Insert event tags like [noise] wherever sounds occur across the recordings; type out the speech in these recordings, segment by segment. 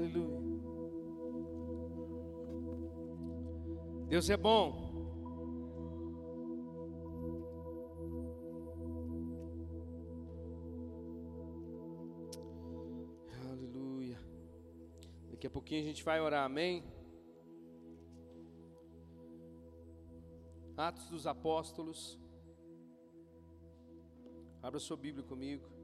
Aleluia. Deus é bom. Aleluia. Daqui a pouquinho a gente vai orar, amém? Atos dos Apóstolos. Abra sua Bíblia comigo.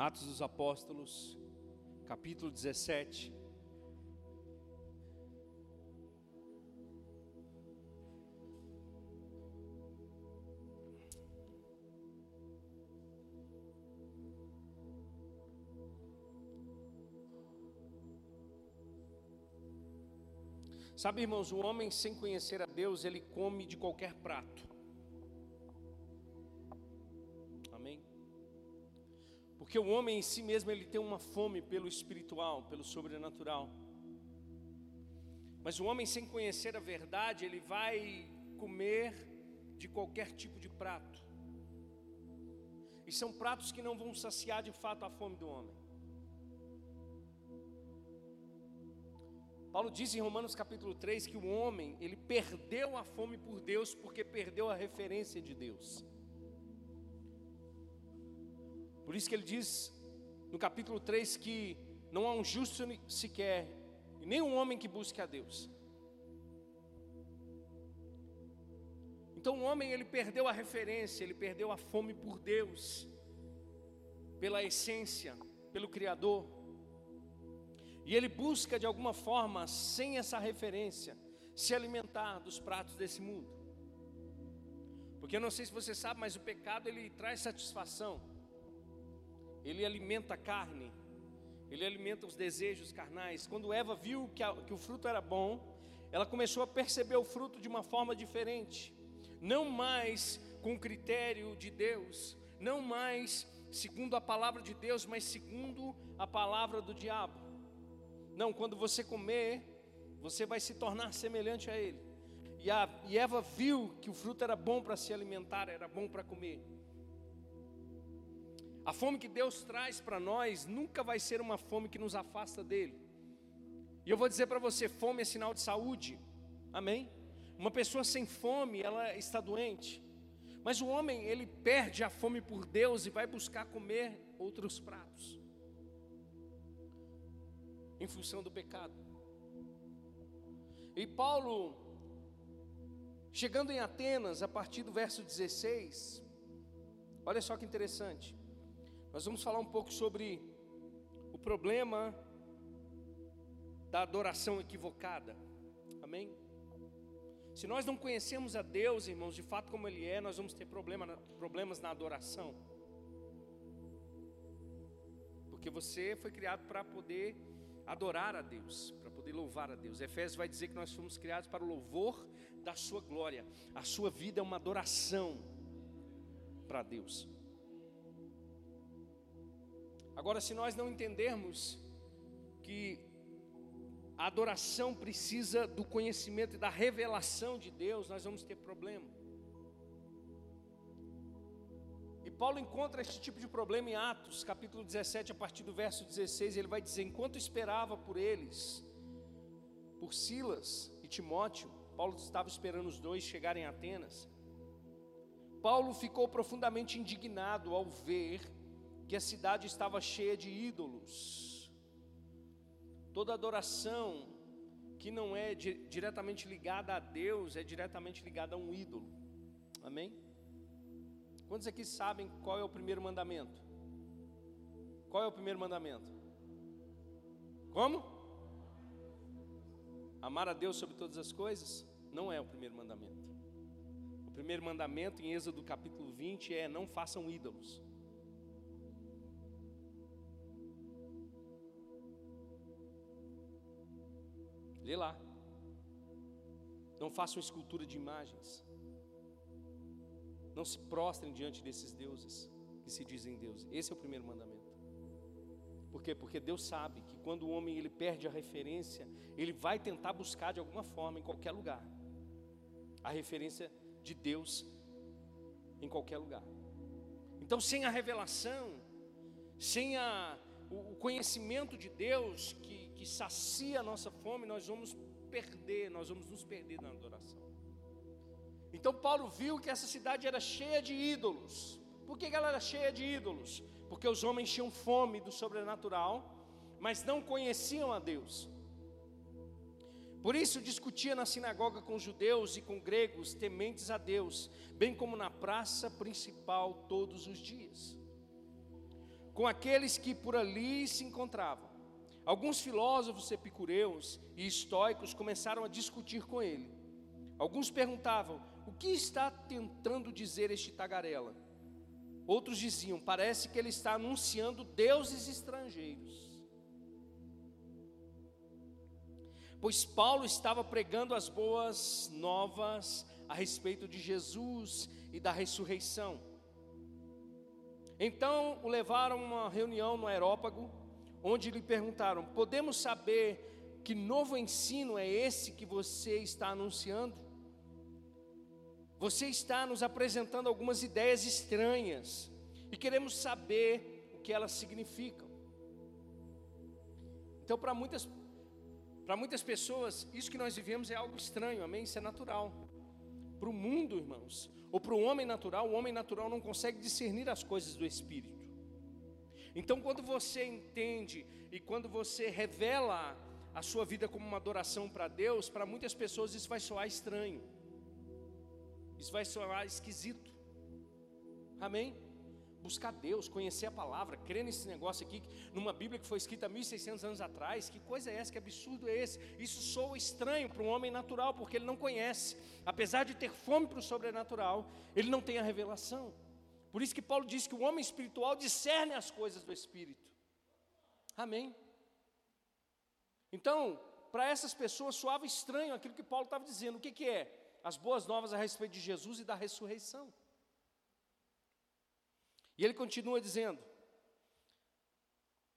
Atos dos Apóstolos, capítulo 17. Sabe, irmãos, o homem sem conhecer a Deus, ele come de qualquer prato. Porque o homem em si mesmo, ele tem uma fome pelo espiritual, pelo sobrenatural. Mas o homem sem conhecer a verdade, ele vai comer de qualquer tipo de prato. E são pratos que não vão saciar de fato a fome do homem. Paulo diz em Romanos capítulo 3 que o homem, ele perdeu a fome por Deus porque perdeu a referência de Deus. Por isso que ele diz no capítulo 3 que não há um justo sequer, e nem um homem que busque a Deus. Então o homem ele perdeu a referência, ele perdeu a fome por Deus, pela essência, pelo Criador. E ele busca de alguma forma, sem essa referência, se alimentar dos pratos desse mundo. Porque eu não sei se você sabe, mas o pecado ele traz satisfação. Ele alimenta a carne, ele alimenta os desejos carnais. Quando Eva viu que, a, que o fruto era bom, ela começou a perceber o fruto de uma forma diferente, não mais com critério de Deus, não mais segundo a palavra de Deus, mas segundo a palavra do diabo. Não, quando você comer, você vai se tornar semelhante a ele. E, a, e Eva viu que o fruto era bom para se alimentar, era bom para comer. A fome que Deus traz para nós nunca vai ser uma fome que nos afasta dele. E eu vou dizer para você: fome é sinal de saúde, amém? Uma pessoa sem fome, ela está doente. Mas o homem, ele perde a fome por Deus e vai buscar comer outros pratos em função do pecado. E Paulo, chegando em Atenas, a partir do verso 16, olha só que interessante, nós vamos falar um pouco sobre o problema da adoração equivocada, amém? Se nós não conhecemos a Deus, irmãos, de fato como Ele é, nós vamos ter problema, problemas na adoração. Porque você foi criado para poder adorar a Deus, para poder louvar a Deus. Efésios vai dizer que nós fomos criados para o louvor da sua glória. A sua vida é uma adoração para Deus. Agora, se nós não entendermos que a adoração precisa do conhecimento e da revelação de Deus, nós vamos ter problema. Paulo encontra esse tipo de problema em Atos, capítulo 17, a partir do verso 16, ele vai dizer: enquanto esperava por eles, por Silas e Timóteo, Paulo estava esperando os dois chegarem a Atenas. Paulo ficou profundamente indignado ao ver que a cidade estava cheia de ídolos. Toda adoração que não é diretamente ligada a Deus é diretamente ligada a um ídolo. Amém? Quantos aqui sabem qual é o primeiro mandamento? Qual é o primeiro mandamento? Como? Amar a Deus sobre todas as coisas? Não é o primeiro mandamento. O primeiro mandamento em Êxodo capítulo 20 é: não façam ídolos. Lê lá. Não façam escultura de imagens. Não se prostrem diante desses deuses que se dizem deuses. Esse é o primeiro mandamento. Por quê? Porque Deus sabe que quando o homem ele perde a referência, ele vai tentar buscar de alguma forma em qualquer lugar a referência de Deus em qualquer lugar. Então, sem a revelação, sem a, o conhecimento de Deus que, que sacia a nossa fome, nós vamos perder, nós vamos nos perder na adoração. Então Paulo viu que essa cidade era cheia de ídolos. Por que ela era cheia de ídolos? Porque os homens tinham fome do sobrenatural, mas não conheciam a Deus. Por isso discutia na sinagoga com judeus e com gregos tementes a Deus, bem como na praça principal todos os dias. Com aqueles que por ali se encontravam. Alguns filósofos epicureus e estoicos começaram a discutir com ele. Alguns perguntavam: o que está tentando dizer este tagarela? Outros diziam: parece que ele está anunciando deuses estrangeiros. Pois Paulo estava pregando as boas novas a respeito de Jesus e da ressurreição. Então o levaram a uma reunião no aerópago, onde lhe perguntaram: Podemos saber que novo ensino é esse que você está anunciando? Você está nos apresentando algumas ideias estranhas e queremos saber o que elas significam. Então, para muitas, para muitas pessoas, isso que nós vivemos é algo estranho, amém? Isso é natural. Para o mundo, irmãos, ou para o homem natural, o homem natural não consegue discernir as coisas do Espírito. Então, quando você entende e quando você revela a sua vida como uma adoração para Deus, para muitas pessoas isso vai soar estranho. Isso vai soar esquisito. Amém? Buscar Deus, conhecer a palavra, crer nesse negócio aqui, numa Bíblia que foi escrita 1600 anos atrás. Que coisa é essa? Que absurdo é esse? Isso soa estranho para um homem natural, porque ele não conhece. Apesar de ter fome para o sobrenatural, ele não tem a revelação. Por isso que Paulo diz que o homem espiritual discerne as coisas do espírito. Amém? Então, para essas pessoas soava estranho aquilo que Paulo estava dizendo. O que, que é? as boas novas a respeito de Jesus e da ressurreição. E ele continua dizendo,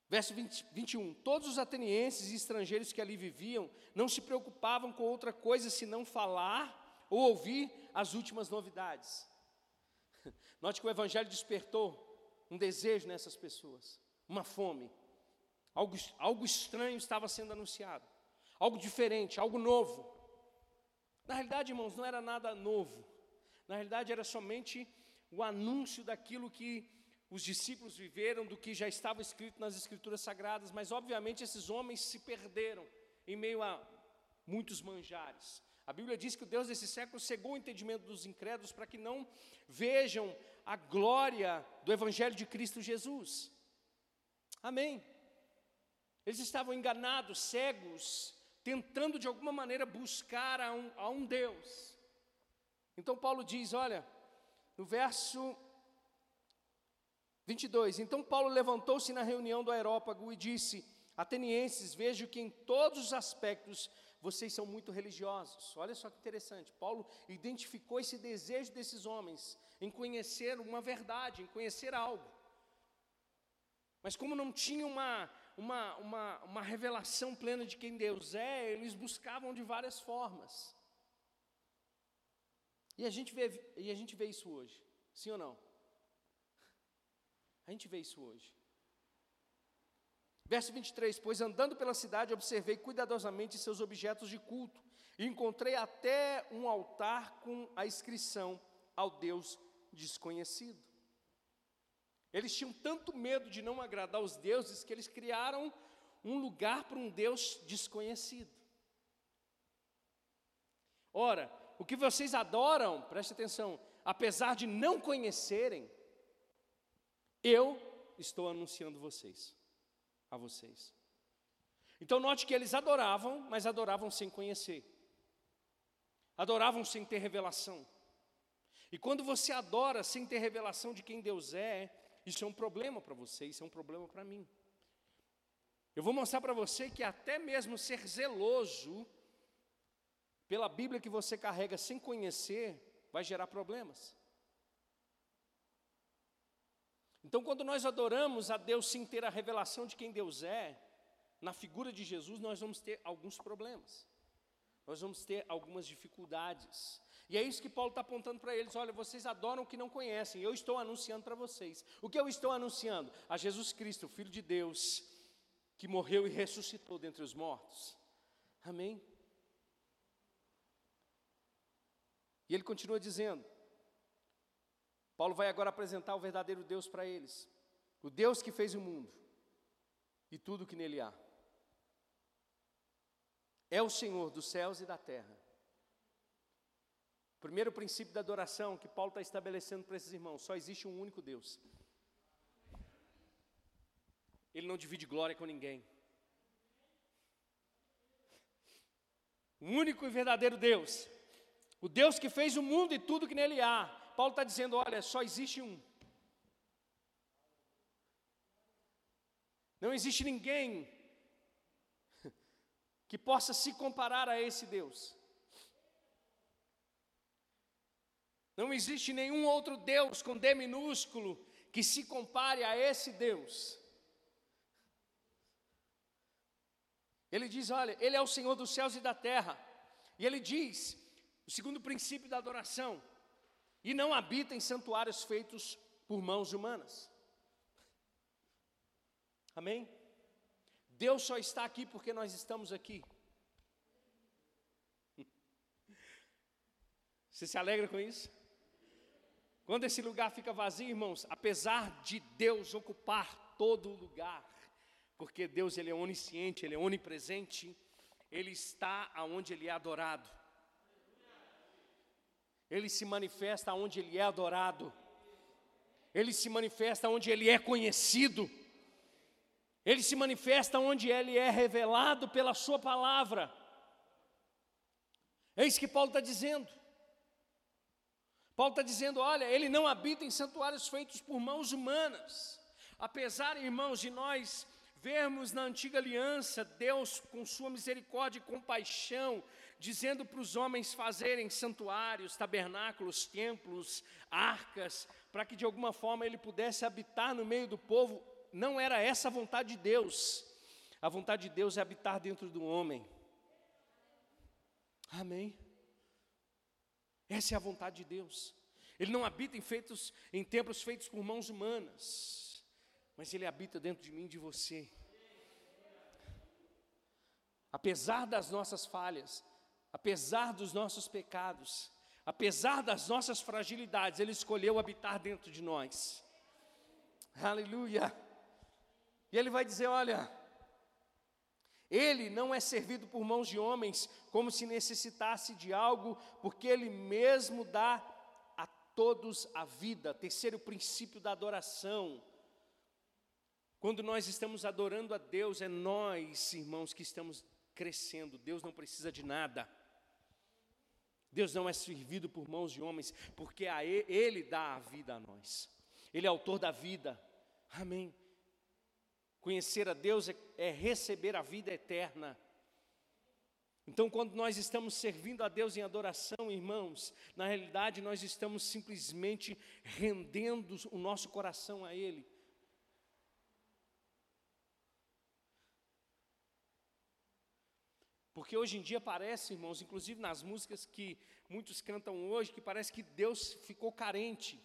verso 20, 21: Todos os atenienses e estrangeiros que ali viviam não se preocupavam com outra coisa senão falar ou ouvir as últimas novidades. [laughs] Note que o Evangelho despertou um desejo nessas pessoas, uma fome. Algo, algo estranho estava sendo anunciado, algo diferente, algo novo. Na realidade, irmãos, não era nada novo. Na realidade, era somente o anúncio daquilo que os discípulos viveram, do que já estava escrito nas Escrituras Sagradas, mas obviamente esses homens se perderam em meio a muitos manjares. A Bíblia diz que o Deus desse século cegou o entendimento dos incrédulos para que não vejam a glória do Evangelho de Cristo Jesus. Amém. Eles estavam enganados, cegos, tentando de alguma maneira buscar a um, a um Deus. Então Paulo diz: olha, no verso 22, então Paulo levantou-se na reunião do aerópago e disse: Atenienses, vejo que em todos os aspectos vocês são muito religiosos. Olha só que interessante. Paulo identificou esse desejo desses homens em conhecer uma verdade, em conhecer algo. Mas como não tinha uma uma, uma, uma revelação plena de quem Deus é, eles buscavam de várias formas. E a gente vê, e a gente vê isso hoje, sim ou não? A gente vê isso hoje. Verso 23: Pois andando pela cidade, observei cuidadosamente seus objetos de culto, e encontrei até um altar com a inscrição ao Deus desconhecido. Eles tinham tanto medo de não agradar os deuses que eles criaram um lugar para um Deus desconhecido. Ora, o que vocês adoram, preste atenção, apesar de não conhecerem, eu estou anunciando vocês, a vocês. Então note que eles adoravam, mas adoravam sem conhecer. Adoravam sem ter revelação. E quando você adora sem ter revelação de quem Deus é, isso é um problema para você, isso é um problema para mim. Eu vou mostrar para você que até mesmo ser zeloso pela Bíblia que você carrega sem conhecer vai gerar problemas. Então, quando nós adoramos a Deus sem ter a revelação de quem Deus é, na figura de Jesus, nós vamos ter alguns problemas. nós vamos ter algumas dificuldades. E é isso que Paulo está apontando para eles: olha, vocês adoram o que não conhecem, eu estou anunciando para vocês. O que eu estou anunciando? A Jesus Cristo, o Filho de Deus, que morreu e ressuscitou dentre os mortos. Amém? E ele continua dizendo: Paulo vai agora apresentar o verdadeiro Deus para eles, o Deus que fez o mundo e tudo que nele há. É o Senhor dos céus e da terra. Primeiro princípio da adoração que Paulo está estabelecendo para esses irmãos: só existe um único Deus. Ele não divide glória com ninguém. O único e verdadeiro Deus, o Deus que fez o mundo e tudo que nele há. Paulo está dizendo: olha, só existe um. Não existe ninguém [laughs] que possa se comparar a esse Deus. Não existe nenhum outro Deus com D minúsculo que se compare a esse Deus. Ele diz: olha, Ele é o Senhor dos céus e da terra. E ele diz, o segundo princípio da adoração, e não habita em santuários feitos por mãos humanas. Amém? Deus só está aqui porque nós estamos aqui. [laughs] Você se alegra com isso? Quando esse lugar fica vazio, irmãos, apesar de Deus ocupar todo o lugar, porque Deus ele é onisciente, ele é onipresente, ele está aonde ele é adorado. Ele se manifesta onde ele é adorado. Ele se manifesta onde ele é conhecido. Ele se manifesta onde ele é revelado pela sua palavra. É isso que Paulo está dizendo. Paulo está dizendo: olha, ele não habita em santuários feitos por mãos humanas. Apesar, irmãos, de nós vermos na antiga aliança Deus com sua misericórdia e compaixão, dizendo para os homens fazerem santuários, tabernáculos, templos, arcas, para que de alguma forma ele pudesse habitar no meio do povo, não era essa a vontade de Deus. A vontade de Deus é habitar dentro do homem. Amém. Essa é a vontade de Deus. Ele não habita em, feitos, em templos feitos por mãos humanas mas Ele habita dentro de mim e de você. Apesar das nossas falhas, apesar dos nossos pecados, apesar das nossas fragilidades, Ele escolheu habitar dentro de nós. Aleluia! E Ele vai dizer: olha, Ele não é servido por mãos de homens como se necessitasse de algo, porque Ele mesmo dá a todos a vida. Terceiro princípio da adoração quando nós estamos adorando a Deus, é nós, irmãos, que estamos crescendo. Deus não precisa de nada. Deus não é servido por mãos de homens, porque a ele, ele dá a vida a nós. Ele é autor da vida. Amém. Conhecer a Deus é, é receber a vida eterna. Então, quando nós estamos servindo a Deus em adoração, irmãos, na realidade nós estamos simplesmente rendendo o nosso coração a Ele. Porque hoje em dia parece, irmãos, inclusive nas músicas que muitos cantam hoje, que parece que Deus ficou carente.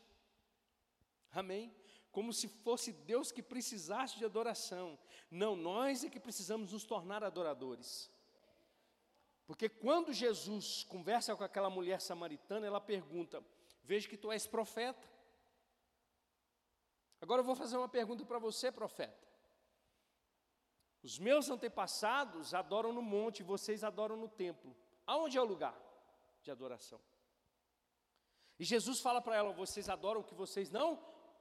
Amém? Como se fosse Deus que precisasse de adoração. Não, nós é que precisamos nos tornar adoradores. Porque quando Jesus conversa com aquela mulher samaritana, ela pergunta: Veja que tu és profeta. Agora eu vou fazer uma pergunta para você, profeta. Os meus antepassados adoram no monte, vocês adoram no templo. Aonde é o lugar de adoração? E Jesus fala para ela: vocês adoram o que vocês não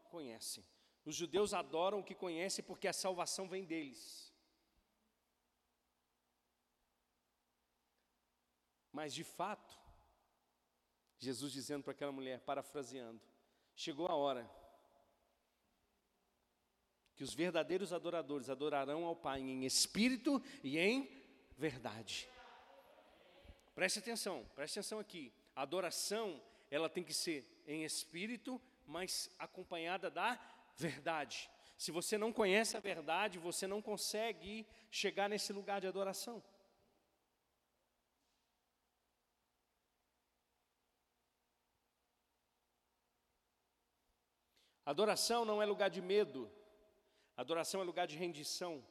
conhecem. Os judeus adoram o que conhecem porque a salvação vem deles. Mas de fato, Jesus dizendo para aquela mulher, parafraseando: chegou a hora que os verdadeiros adoradores adorarão ao Pai em espírito e em verdade. Preste atenção, preste atenção aqui. A adoração, ela tem que ser em espírito, mas acompanhada da verdade. Se você não conhece a verdade, você não consegue chegar nesse lugar de adoração. Adoração não é lugar de medo, adoração é lugar de rendição.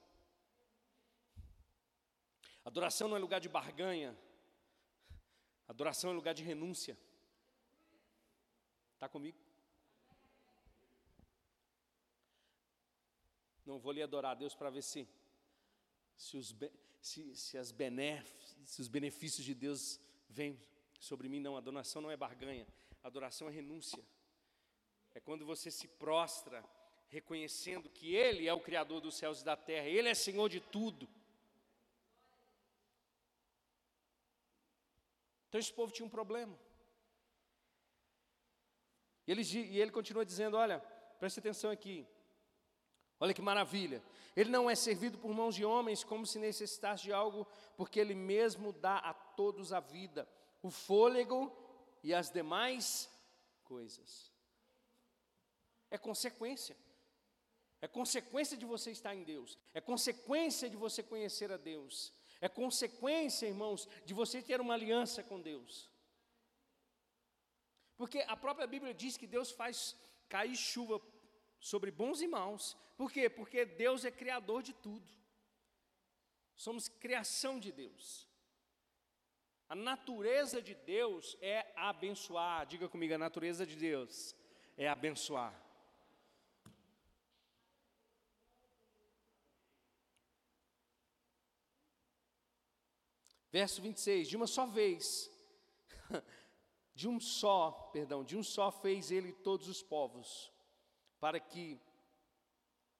Adoração não é lugar de barganha, adoração é lugar de renúncia. Está comigo? Não vou lhe adorar a Deus para ver se, se, os, se, se, as se os benefícios de Deus vêm sobre mim. Não, adoração não é barganha, adoração é renúncia. É quando você se prostra, reconhecendo que Ele é o Criador dos céus e da terra, Ele é Senhor de tudo. Então esse povo tinha um problema. E ele, e ele continua dizendo: Olha, preste atenção aqui. Olha que maravilha. Ele não é servido por mãos de homens como se necessitasse de algo, porque ele mesmo dá a todos a vida, o fôlego e as demais coisas. É consequência. É consequência de você estar em Deus. É consequência de você conhecer a Deus. É consequência, irmãos, de você ter uma aliança com Deus. Porque a própria Bíblia diz que Deus faz cair chuva sobre bons e maus. Por quê? Porque Deus é criador de tudo. Somos criação de Deus. A natureza de Deus é abençoar. Diga comigo, a natureza de Deus é abençoar. Verso 26: De uma só vez, [laughs] de um só, perdão, de um só fez ele todos os povos, para que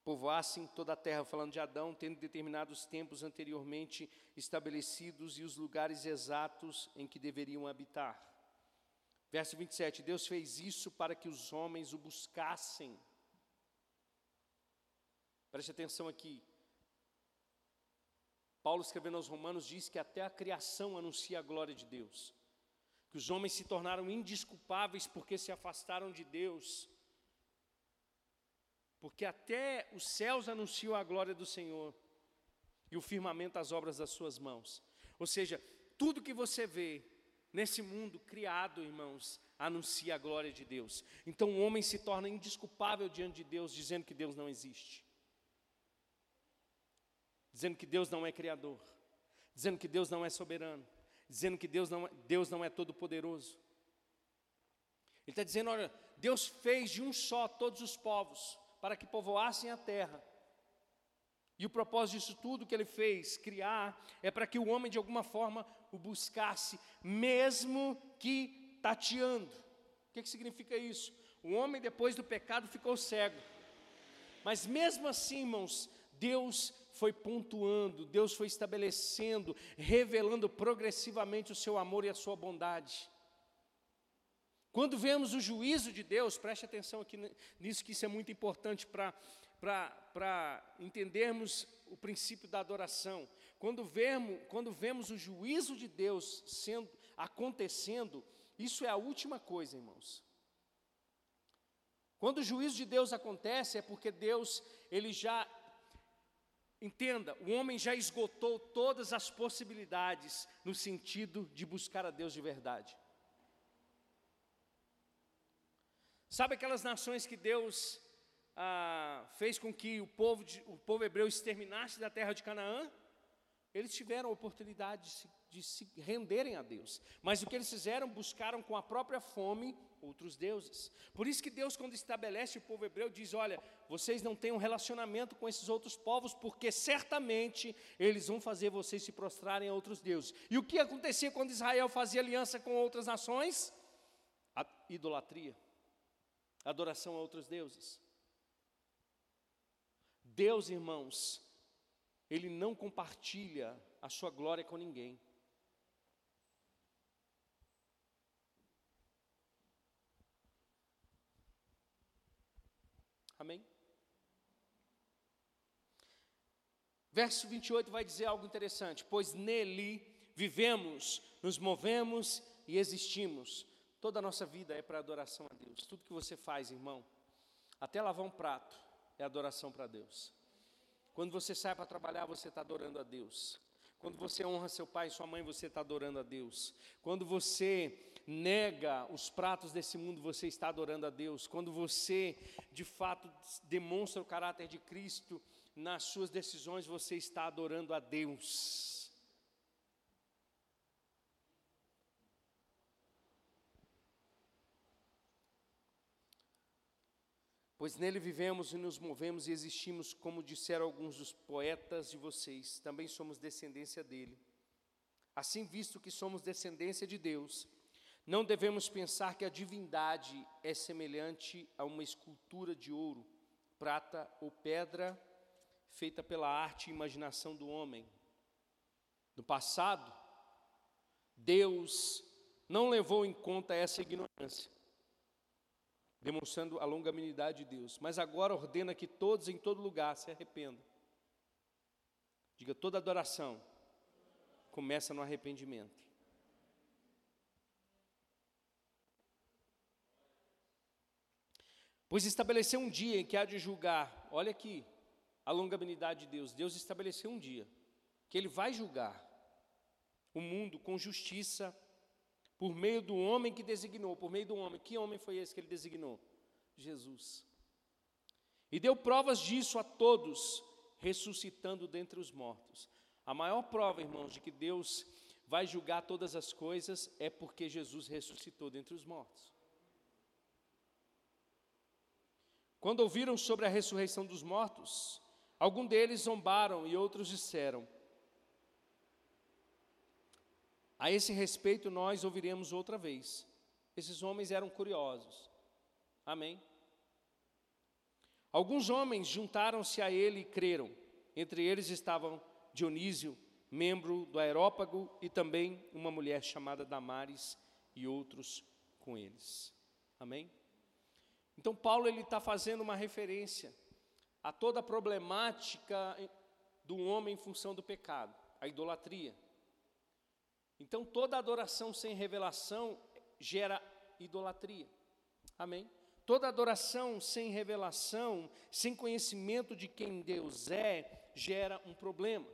povoassem toda a terra, falando de Adão, tendo determinados tempos anteriormente estabelecidos e os lugares exatos em que deveriam habitar. Verso 27: Deus fez isso para que os homens o buscassem. Preste atenção aqui. Paulo, escrevendo aos Romanos, diz que até a criação anuncia a glória de Deus, que os homens se tornaram indisculpáveis porque se afastaram de Deus, porque até os céus anunciam a glória do Senhor e o firmamento as obras das suas mãos. Ou seja, tudo que você vê nesse mundo criado, irmãos, anuncia a glória de Deus. Então o homem se torna indisculpável diante de Deus, dizendo que Deus não existe dizendo que Deus não é criador, dizendo que Deus não é soberano, dizendo que Deus não, é, Deus não é todo-poderoso. Ele está dizendo: olha, Deus fez de um só todos os povos, para que povoassem a terra. E o propósito disso tudo que ele fez, criar, é para que o homem de alguma forma o buscasse, mesmo que tateando. O que, que significa isso? O homem, depois do pecado, ficou cego. Mas mesmo assim, irmãos, Deus foi pontuando, Deus foi estabelecendo, revelando progressivamente o seu amor e a sua bondade. Quando vemos o juízo de Deus, preste atenção aqui nisso, que isso é muito importante para entendermos o princípio da adoração. Quando vemos, quando vemos o juízo de Deus sendo acontecendo, isso é a última coisa, irmãos. Quando o juízo de Deus acontece, é porque Deus ele já Entenda, o homem já esgotou todas as possibilidades no sentido de buscar a Deus de verdade. Sabe aquelas nações que Deus ah, fez com que o povo, de, o povo hebreu exterminasse da terra de Canaã? Eles tiveram a oportunidade de se, de se renderem a Deus, mas o que eles fizeram? Buscaram com a própria fome outros deuses. Por isso que Deus, quando estabelece o povo hebreu, diz: Olha, vocês não têm um relacionamento com esses outros povos, porque certamente eles vão fazer vocês se prostrarem a outros deuses. E o que acontecia quando Israel fazia aliança com outras nações? A idolatria, adoração a outros deuses. Deus, irmãos, Ele não compartilha a sua glória com ninguém. Amém? Verso 28 vai dizer algo interessante: Pois nele vivemos, nos movemos e existimos. Toda a nossa vida é para adoração a Deus. Tudo que você faz, irmão, até lavar um prato, é adoração para Deus. Quando você sai para trabalhar, você está adorando a Deus. Quando você honra seu pai e sua mãe, você está adorando a Deus. Quando você nega os pratos desse mundo, você está adorando a Deus. Quando você, de fato, demonstra o caráter de Cristo nas suas decisões, você está adorando a Deus. Pois nele vivemos e nos movemos e existimos, como disseram alguns dos poetas de vocês, também somos descendência dele. Assim, visto que somos descendência de Deus, não devemos pensar que a divindade é semelhante a uma escultura de ouro, prata ou pedra feita pela arte e imaginação do homem. No passado, Deus não levou em conta essa ignorância demonstrando a longanimidade de Deus. Mas agora ordena que todos em todo lugar se arrependam. Diga, toda adoração começa no arrependimento. Pois estabeleceu um dia em que há de julgar, olha aqui, a longanimidade de Deus. Deus estabeleceu um dia que Ele vai julgar o mundo com justiça por meio do homem que designou, por meio do homem. Que homem foi esse que ele designou? Jesus. E deu provas disso a todos, ressuscitando dentre os mortos. A maior prova, irmãos, de que Deus vai julgar todas as coisas é porque Jesus ressuscitou dentre os mortos. Quando ouviram sobre a ressurreição dos mortos, algum deles zombaram e outros disseram: A esse respeito, nós ouviremos outra vez. Esses homens eram curiosos. Amém? Alguns homens juntaram-se a ele e creram. Entre eles estavam Dionísio, membro do Aerópago, e também uma mulher chamada Damares e outros com eles. Amém? Então Paulo ele está fazendo uma referência a toda a problemática do homem em função do pecado, a idolatria. Então toda adoração sem revelação gera idolatria. Amém? Toda adoração sem revelação, sem conhecimento de quem Deus é, gera um problema.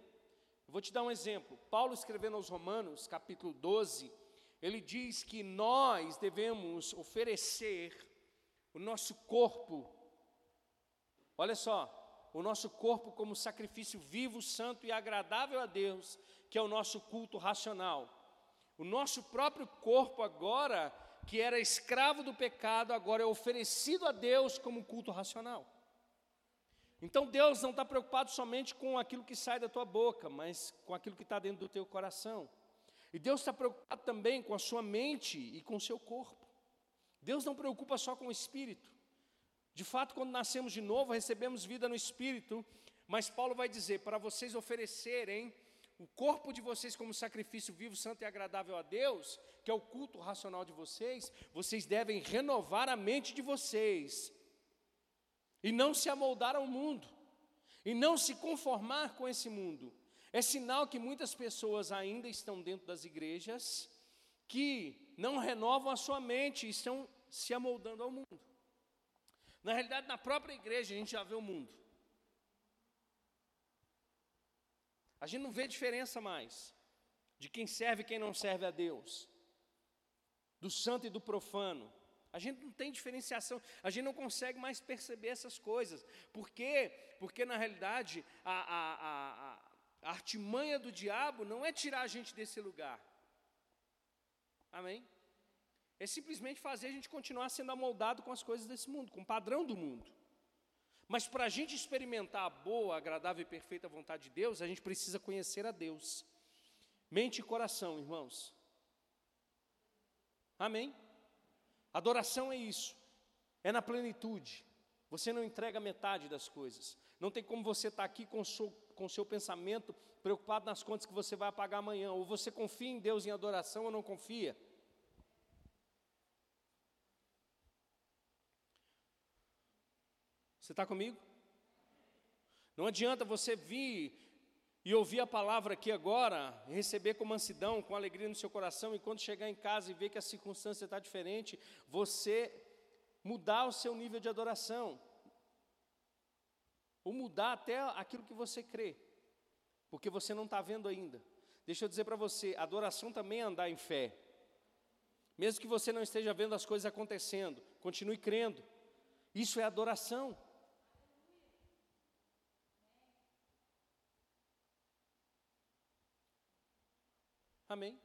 vou te dar um exemplo. Paulo escrevendo aos Romanos, capítulo 12, ele diz que nós devemos oferecer o nosso corpo, olha só, o nosso corpo como sacrifício vivo, santo e agradável a Deus, que é o nosso culto racional. O nosso próprio corpo agora, que era escravo do pecado, agora é oferecido a Deus como culto racional. Então Deus não está preocupado somente com aquilo que sai da tua boca, mas com aquilo que está dentro do teu coração. E Deus está preocupado também com a sua mente e com o seu corpo. Deus não preocupa só com o espírito. De fato, quando nascemos de novo, recebemos vida no espírito, mas Paulo vai dizer para vocês oferecerem o corpo de vocês como sacrifício vivo, santo e agradável a Deus, que é o culto racional de vocês, vocês devem renovar a mente de vocês e não se amoldar ao mundo e não se conformar com esse mundo. É sinal que muitas pessoas ainda estão dentro das igrejas que não renovam a sua mente e estão se amoldando ao mundo. Na realidade, na própria igreja a gente já vê o mundo. A gente não vê diferença mais de quem serve e quem não serve a Deus, do santo e do profano. A gente não tem diferenciação, a gente não consegue mais perceber essas coisas. Por quê? Porque na realidade a, a, a, a artimanha do diabo não é tirar a gente desse lugar. Amém? É simplesmente fazer a gente continuar sendo amoldado com as coisas desse mundo, com o padrão do mundo. Mas para a gente experimentar a boa, agradável e perfeita vontade de Deus, a gente precisa conhecer a Deus. Mente e coração, irmãos. Amém? Adoração é isso, é na plenitude. Você não entrega metade das coisas. Não tem como você estar tá aqui com o seu, com seu pensamento preocupado nas contas que você vai pagar amanhã. Ou você confia em Deus em adoração ou não confia. Você está comigo? Não adianta você vir e ouvir a palavra aqui agora, receber com mansidão, com alegria no seu coração, e quando chegar em casa e ver que a circunstância está diferente, você mudar o seu nível de adoração, ou mudar até aquilo que você crê, porque você não está vendo ainda. Deixa eu dizer para você, adoração também é andar em fé. Mesmo que você não esteja vendo as coisas acontecendo, continue crendo. Isso é adoração. Amém?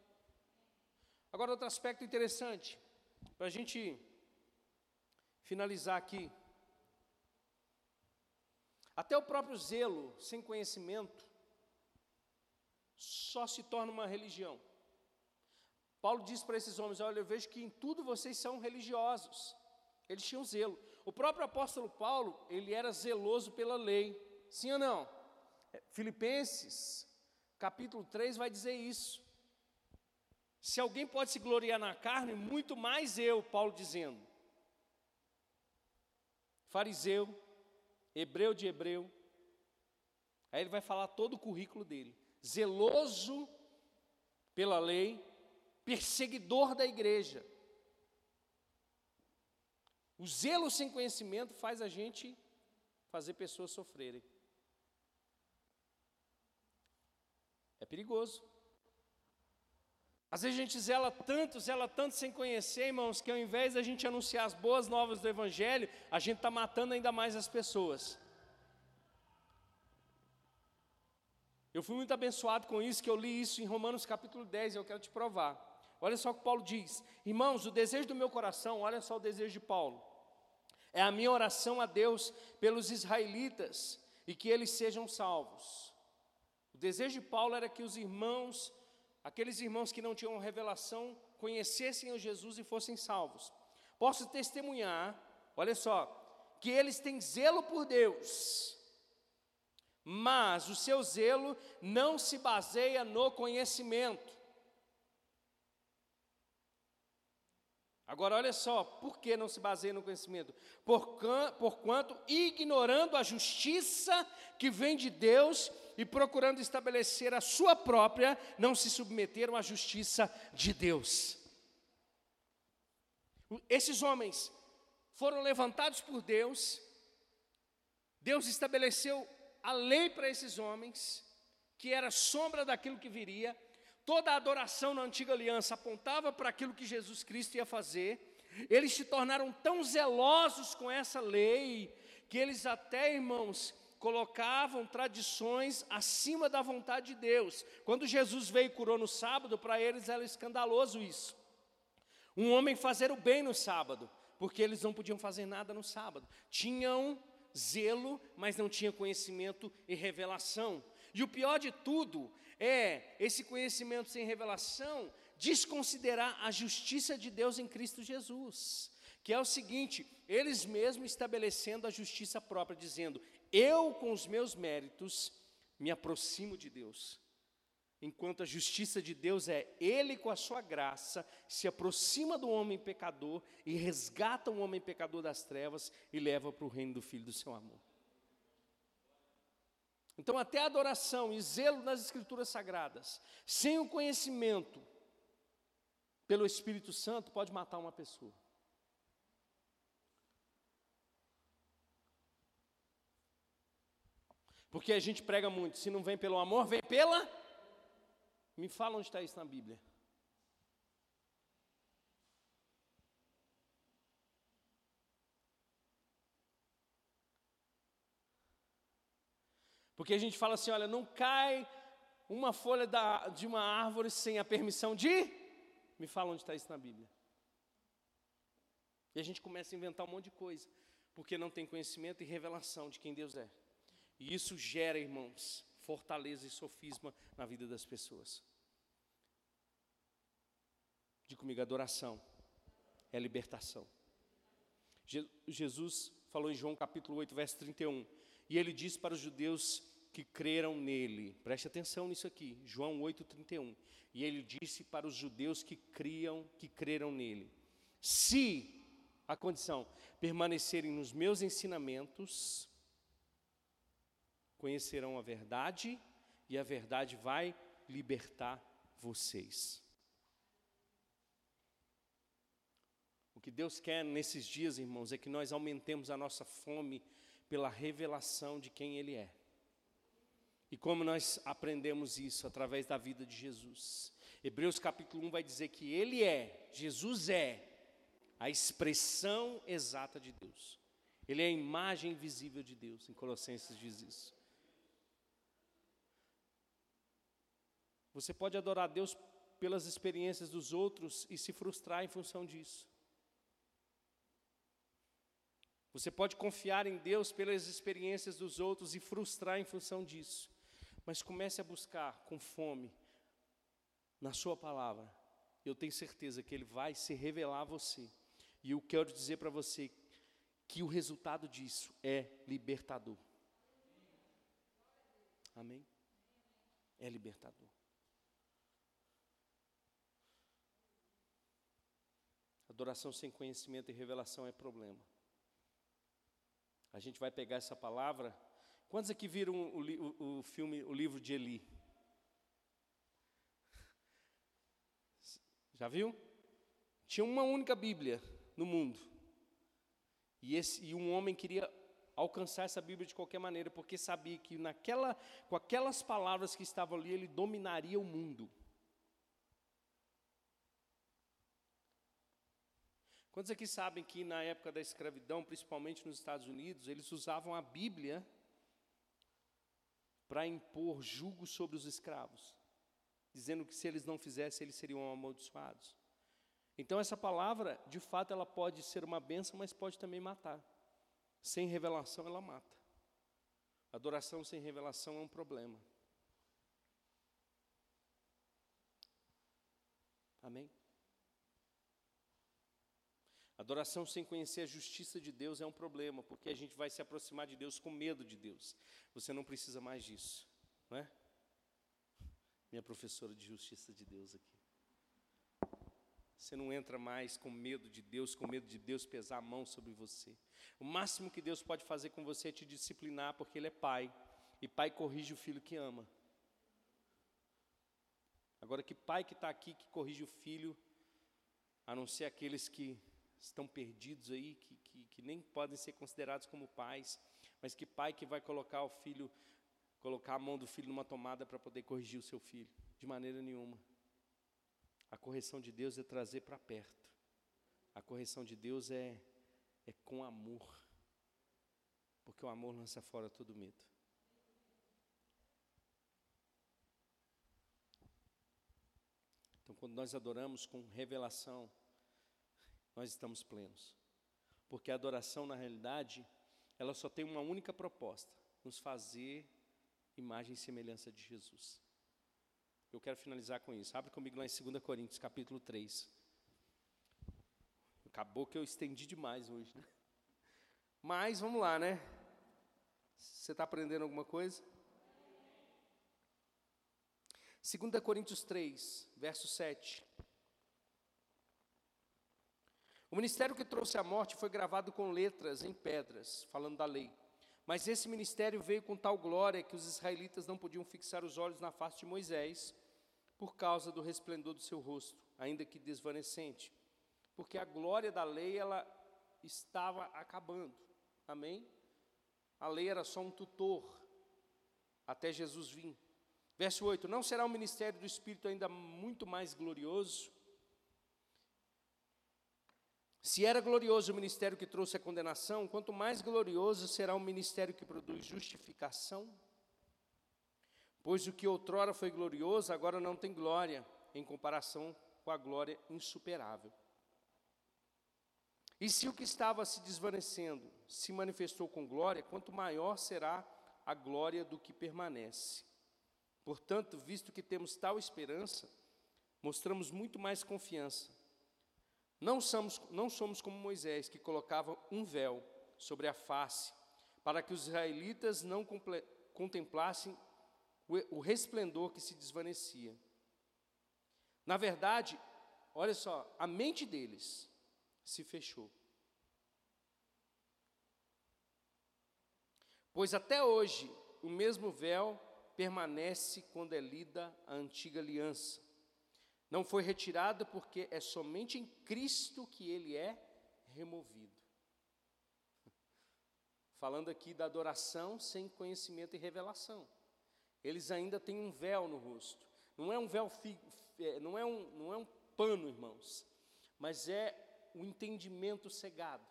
Agora, outro aspecto interessante, para a gente finalizar aqui. Até o próprio zelo, sem conhecimento, só se torna uma religião. Paulo diz para esses homens: Olha, eu vejo que em tudo vocês são religiosos. Eles tinham zelo. O próprio apóstolo Paulo, ele era zeloso pela lei. Sim ou não? É, Filipenses, capítulo 3, vai dizer isso. Se alguém pode se gloriar na carne, muito mais eu, Paulo dizendo. Fariseu, hebreu de hebreu. Aí ele vai falar todo o currículo dele. Zeloso pela lei, perseguidor da igreja. O zelo sem conhecimento faz a gente fazer pessoas sofrerem. É perigoso. Às vezes a gente zela tanto, zela tanto sem conhecer, irmãos, que ao invés da gente anunciar as boas novas do Evangelho, a gente está matando ainda mais as pessoas. Eu fui muito abençoado com isso, que eu li isso em Romanos capítulo 10, e eu quero te provar. Olha só o que Paulo diz: Irmãos, o desejo do meu coração, olha só o desejo de Paulo, é a minha oração a Deus pelos israelitas e que eles sejam salvos. O desejo de Paulo era que os irmãos aqueles irmãos que não tinham revelação conhecessem o Jesus e fossem salvos. Posso testemunhar, olha só, que eles têm zelo por Deus, mas o seu zelo não se baseia no conhecimento. Agora, olha só, por que não se baseia no conhecimento? Porquanto, ignorando a justiça que vem de Deus e procurando estabelecer a sua própria, não se submeteram à justiça de Deus. Esses homens foram levantados por Deus, Deus estabeleceu a lei para esses homens, que era sombra daquilo que viria, toda a adoração na antiga aliança apontava para aquilo que Jesus Cristo ia fazer, eles se tornaram tão zelosos com essa lei, que eles até, irmãos, colocavam tradições acima da vontade de Deus. Quando Jesus veio e curou no sábado, para eles era escandaloso isso. Um homem fazer o bem no sábado, porque eles não podiam fazer nada no sábado. Tinham zelo, mas não tinham conhecimento e revelação. E o pior de tudo é esse conhecimento sem revelação desconsiderar a justiça de Deus em Cristo Jesus, que é o seguinte: eles mesmos estabelecendo a justiça própria, dizendo: eu, com os meus méritos, me aproximo de Deus. Enquanto a justiça de Deus é Ele, com a sua graça, se aproxima do homem pecador e resgata o homem pecador das trevas e leva para o reino do Filho do seu amor. Então, até a adoração e zelo nas Escrituras Sagradas, sem o conhecimento pelo Espírito Santo, pode matar uma pessoa. Porque a gente prega muito, se não vem pelo amor, vem pela. Me fala onde está isso na Bíblia. Porque a gente fala assim: olha, não cai uma folha da, de uma árvore sem a permissão de. Me fala onde está isso na Bíblia. E a gente começa a inventar um monte de coisa, porque não tem conhecimento e revelação de quem Deus é. E isso gera, irmãos, fortaleza e sofisma na vida das pessoas. De comigo, adoração é libertação. Jesus falou em João capítulo 8, verso 31, e ele disse para os judeus que creram nele, preste atenção nisso aqui, João 8, 31, e ele disse para os judeus que criam, que creram nele, se, a condição, permanecerem nos meus ensinamentos, conhecerão a verdade e a verdade vai libertar vocês. O que Deus quer nesses dias, irmãos, é que nós aumentemos a nossa fome pela revelação de quem Ele é. E como nós aprendemos isso através da vida de Jesus? Hebreus capítulo 1 vai dizer que Ele é, Jesus é, a expressão exata de Deus. Ele é a imagem visível de Deus. Em Colossenses diz isso. Você pode adorar Deus pelas experiências dos outros e se frustrar em função disso. Você pode confiar em Deus pelas experiências dos outros e frustrar em função disso. Mas comece a buscar com fome na Sua palavra. Eu tenho certeza que Ele vai se revelar a você. E eu quero dizer para você que o resultado disso é libertador. Amém? É libertador. Adoração sem conhecimento e revelação é problema. A gente vai pegar essa palavra. Quantos aqui viram o, o, o filme, o livro de Eli? Já viu? Tinha uma única Bíblia no mundo. E, esse, e um homem queria alcançar essa Bíblia de qualquer maneira, porque sabia que naquela, com aquelas palavras que estavam ali, ele dominaria o mundo. Quantos aqui sabem que na época da escravidão, principalmente nos Estados Unidos, eles usavam a Bíblia para impor julgo sobre os escravos, dizendo que se eles não fizessem, eles seriam amaldiçoados. Então essa palavra, de fato, ela pode ser uma benção, mas pode também matar. Sem revelação, ela mata. Adoração sem revelação é um problema. Amém? Adoração sem conhecer a justiça de Deus é um problema, porque a gente vai se aproximar de Deus com medo de Deus. Você não precisa mais disso, não é? Minha professora de justiça de Deus aqui. Você não entra mais com medo de Deus, com medo de Deus pesar a mão sobre você. O máximo que Deus pode fazer com você é te disciplinar, porque Ele é pai. E pai corrige o filho que ama. Agora, que pai que está aqui que corrige o filho, a não ser aqueles que estão perdidos aí, que, que, que nem podem ser considerados como pais, mas que pai que vai colocar o filho, colocar a mão do filho numa tomada para poder corrigir o seu filho? De maneira nenhuma. A correção de Deus é trazer para perto. A correção de Deus é, é com amor. Porque o amor lança fora todo medo. Então, quando nós adoramos com revelação, nós estamos plenos. Porque a adoração, na realidade, ela só tem uma única proposta: nos fazer imagem e semelhança de Jesus. Eu quero finalizar com isso. Abre comigo lá em 2 Coríntios, capítulo 3. Acabou que eu estendi demais hoje, né? Mas vamos lá, né? Você está aprendendo alguma coisa? 2 Coríntios 3, verso 7. O ministério que trouxe a morte foi gravado com letras em pedras, falando da lei. Mas esse ministério veio com tal glória que os israelitas não podiam fixar os olhos na face de Moisés por causa do resplendor do seu rosto, ainda que desvanecente. Porque a glória da lei ela estava acabando. Amém? A lei era só um tutor até Jesus vir. Verso 8: Não será o ministério do Espírito ainda muito mais glorioso? Se era glorioso o ministério que trouxe a condenação, quanto mais glorioso será o ministério que produz justificação? Pois o que outrora foi glorioso, agora não tem glória, em comparação com a glória insuperável. E se o que estava se desvanecendo se manifestou com glória, quanto maior será a glória do que permanece. Portanto, visto que temos tal esperança, mostramos muito mais confiança não somos, não somos como Moisés, que colocava um véu sobre a face, para que os israelitas não contemplassem o, resplendor que se desvanecia. Na verdade, olha só, a mente deles se fechou. Pois até hoje o mesmo véu permanece quando é lida a antiga aliança. Não foi retirado porque é somente em Cristo que ele é removido. [laughs] Falando aqui da adoração sem conhecimento e revelação. Eles ainda têm um véu no rosto. Não é um véu é, não, é um, não é um pano, irmãos, mas é o entendimento cegado.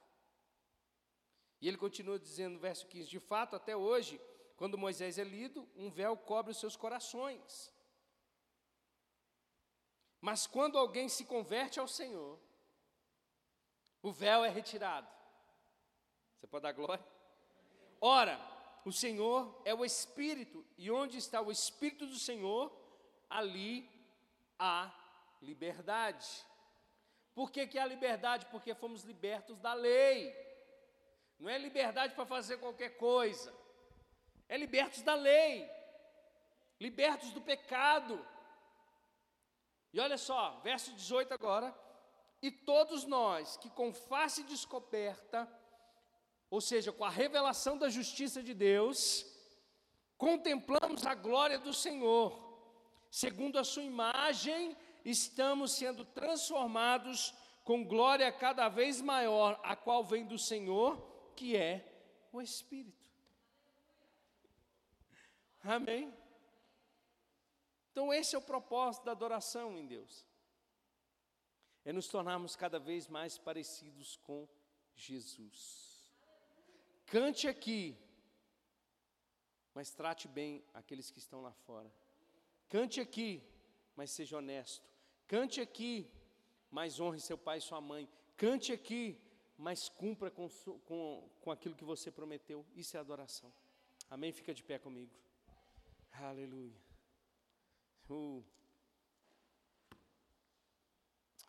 E ele continua dizendo no verso 15: De fato, até hoje, quando Moisés é lido, um véu cobre os seus corações. Mas quando alguém se converte ao Senhor, o véu é retirado. Você pode dar glória? Ora, o Senhor é o Espírito, e onde está o Espírito do Senhor, ali há liberdade. Por que, que há liberdade? Porque fomos libertos da lei. Não é liberdade para fazer qualquer coisa, é libertos da lei, libertos do pecado. E olha só, verso 18 agora. E todos nós que com face descoberta, ou seja, com a revelação da justiça de Deus, contemplamos a glória do Senhor, segundo a Sua imagem, estamos sendo transformados com glória cada vez maior, a qual vem do Senhor, que é o Espírito. Amém? Então, esse é o propósito da adoração em Deus. É nos tornarmos cada vez mais parecidos com Jesus. Cante aqui, mas trate bem aqueles que estão lá fora. Cante aqui, mas seja honesto. Cante aqui, mas honre seu pai e sua mãe. Cante aqui, mas cumpra com, com, com aquilo que você prometeu. Isso é adoração. Amém? Fica de pé comigo. Aleluia. Uh.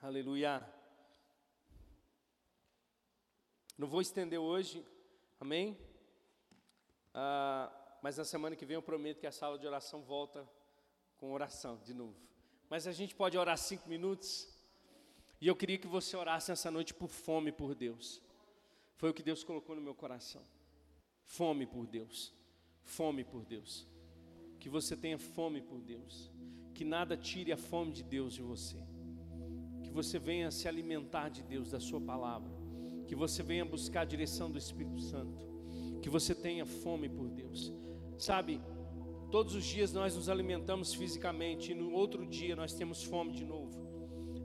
Aleluia. Não vou estender hoje Amém? Ah, mas na semana que vem eu prometo que a sala de oração volta com oração de novo. Mas a gente pode orar cinco minutos. E eu queria que você orasse nessa noite por fome por Deus. Foi o que Deus colocou no meu coração. Fome por Deus. Fome por Deus. Que você tenha fome por Deus. Que nada tire a fome de Deus de você. Que você venha se alimentar de Deus, da Sua palavra que você venha buscar a direção do Espírito Santo, que você tenha fome por Deus. Sabe, todos os dias nós nos alimentamos fisicamente e no outro dia nós temos fome de novo.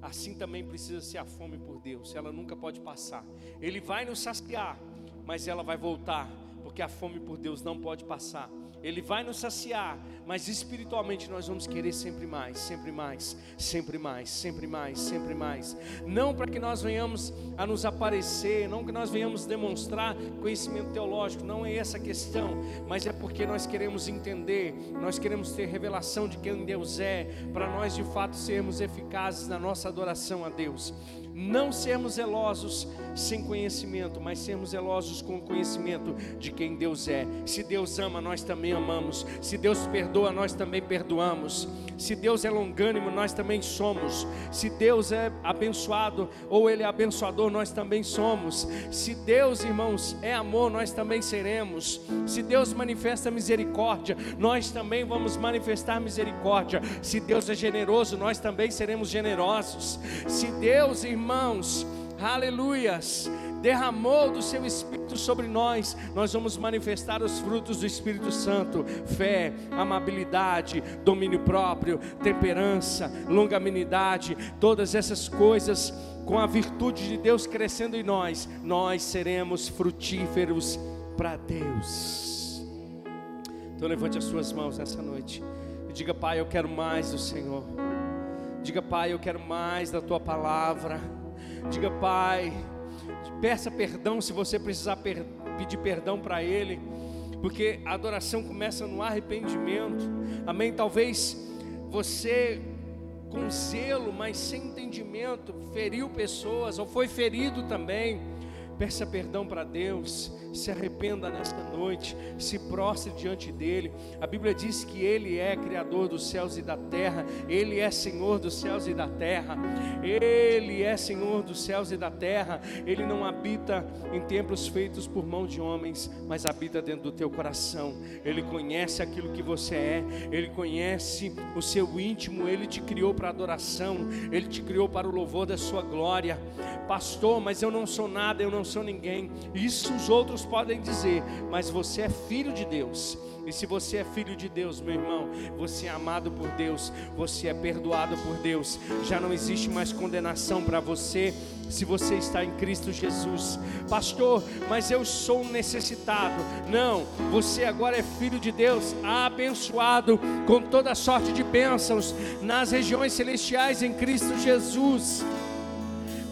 Assim também precisa ser a fome por Deus, ela nunca pode passar. Ele vai nos saciar, mas ela vai voltar, porque a fome por Deus não pode passar. Ele vai nos saciar, mas espiritualmente nós vamos querer sempre mais, sempre mais, sempre mais, sempre mais, sempre mais. Não para que nós venhamos a nos aparecer, não que nós venhamos demonstrar conhecimento teológico, não é essa a questão, mas é porque nós queremos entender, nós queremos ter revelação de quem Deus é, para nós de fato sermos eficazes na nossa adoração a Deus não sermos zelosos sem conhecimento, mas sermos zelosos com o conhecimento de quem Deus é. Se Deus ama, nós também amamos. Se Deus perdoa, nós também perdoamos. Se Deus é longânimo, nós também somos. Se Deus é abençoado ou Ele é abençoador, nós também somos. Se Deus, irmãos, é amor, nós também seremos. Se Deus manifesta misericórdia, nós também vamos manifestar misericórdia. Se Deus é generoso, nós também seremos generosos. Se Deus, irmãos, aleluias, derramou do seu Espírito sobre nós, nós vamos manifestar os frutos do Espírito Santo: fé, amabilidade, domínio próprio, temperança, longanimidade, todas essas coisas, com a virtude de Deus crescendo em nós, nós seremos frutíferos para Deus. Então levante as suas mãos nessa noite e diga: Pai, eu quero mais do Senhor. Diga, Pai, eu quero mais da tua palavra. Diga, Pai, Peça perdão se você precisar per pedir perdão para Ele, porque a adoração começa no arrependimento. Amém? Talvez você, com zelo, mas sem entendimento, feriu pessoas ou foi ferido também. Peça perdão para Deus se arrependa nesta noite, se prostre diante dele. A Bíblia diz que ele é criador dos céus e da terra, ele é Senhor dos céus e da terra. Ele é Senhor dos céus e da terra. Ele não habita em templos feitos por mão de homens, mas habita dentro do teu coração. Ele conhece aquilo que você é, ele conhece o seu íntimo, ele te criou para adoração, ele te criou para o louvor da sua glória. Pastor, mas eu não sou nada, eu não sou ninguém. Isso os outros podem dizer, mas você é filho de Deus. E se você é filho de Deus, meu irmão, você é amado por Deus, você é perdoado por Deus. Já não existe mais condenação para você se você está em Cristo Jesus. Pastor, mas eu sou necessitado. Não, você agora é filho de Deus, abençoado com toda sorte de bênçãos nas regiões celestiais em Cristo Jesus.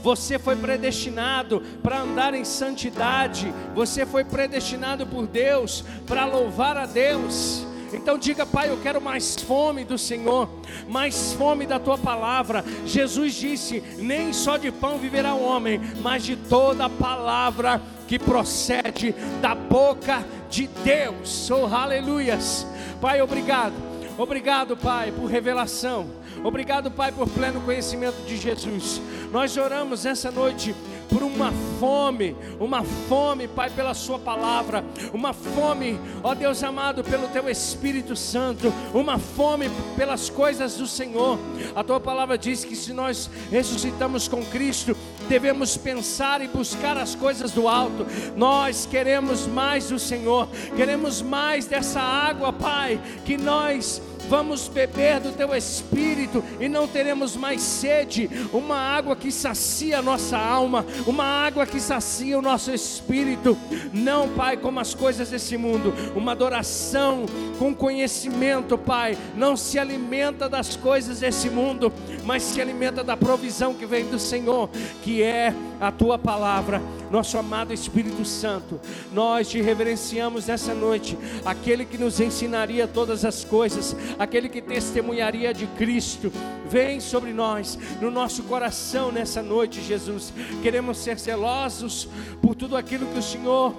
Você foi predestinado para andar em santidade. Você foi predestinado por Deus para louvar a Deus. Então diga, Pai, eu quero mais fome do Senhor, mais fome da tua palavra. Jesus disse: Nem só de pão viverá o homem, mas de toda a palavra que procede da boca de Deus. Oh, aleluias. Pai, obrigado. Obrigado, Pai, por revelação. Obrigado, Pai, por pleno conhecimento de Jesus. Nós oramos essa noite por uma fome, uma fome, Pai, pela Sua palavra, uma fome, ó Deus amado, pelo Teu Espírito Santo, uma fome pelas coisas do Senhor. A Tua palavra diz que se nós ressuscitamos com Cristo, devemos pensar e buscar as coisas do alto. Nós queremos mais do Senhor, queremos mais dessa água, Pai, que nós vamos beber do teu espírito e não teremos mais sede, uma água que sacia a nossa alma, uma água que sacia o nosso espírito, não, Pai, como as coisas desse mundo, uma adoração com conhecimento, Pai, não se alimenta das coisas desse mundo, mas se alimenta da provisão que vem do Senhor, que é a tua palavra, nosso amado Espírito Santo. Nós te reverenciamos nessa noite, aquele que nos ensinaria todas as coisas, aquele que testemunharia de Cristo. Vem sobre nós, no nosso coração nessa noite, Jesus. Queremos ser zelosos por tudo aquilo que o Senhor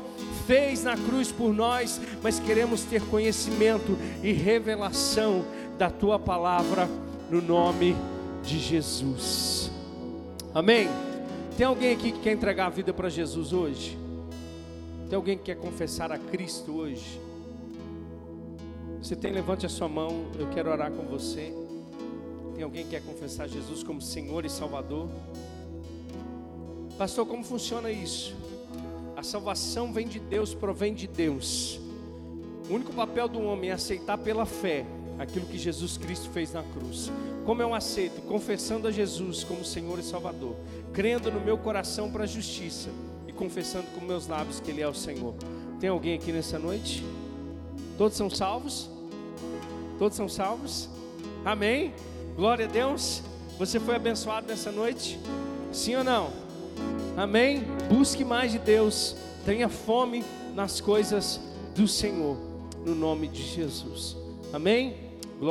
fez na cruz por nós, mas queremos ter conhecimento e revelação da tua palavra no nome de Jesus. Amém. Tem alguém aqui que quer entregar a vida para Jesus hoje? Tem alguém que quer confessar a Cristo hoje? Você tem, levante a sua mão, eu quero orar com você. Tem alguém que quer confessar Jesus como Senhor e Salvador? Pastor, como funciona isso? A salvação vem de Deus, provém de Deus. O único papel do homem é aceitar pela fé aquilo que Jesus Cristo fez na cruz. Como eu aceito? Confessando a Jesus como Senhor e Salvador, crendo no meu coração para a justiça e confessando com meus lábios que Ele é o Senhor. Tem alguém aqui nessa noite? Todos são salvos? Todos são salvos? Amém? Glória a Deus. Você foi abençoado nessa noite? Sim ou não? Amém? Busque mais de Deus. Tenha fome nas coisas do Senhor. No nome de Jesus. Amém?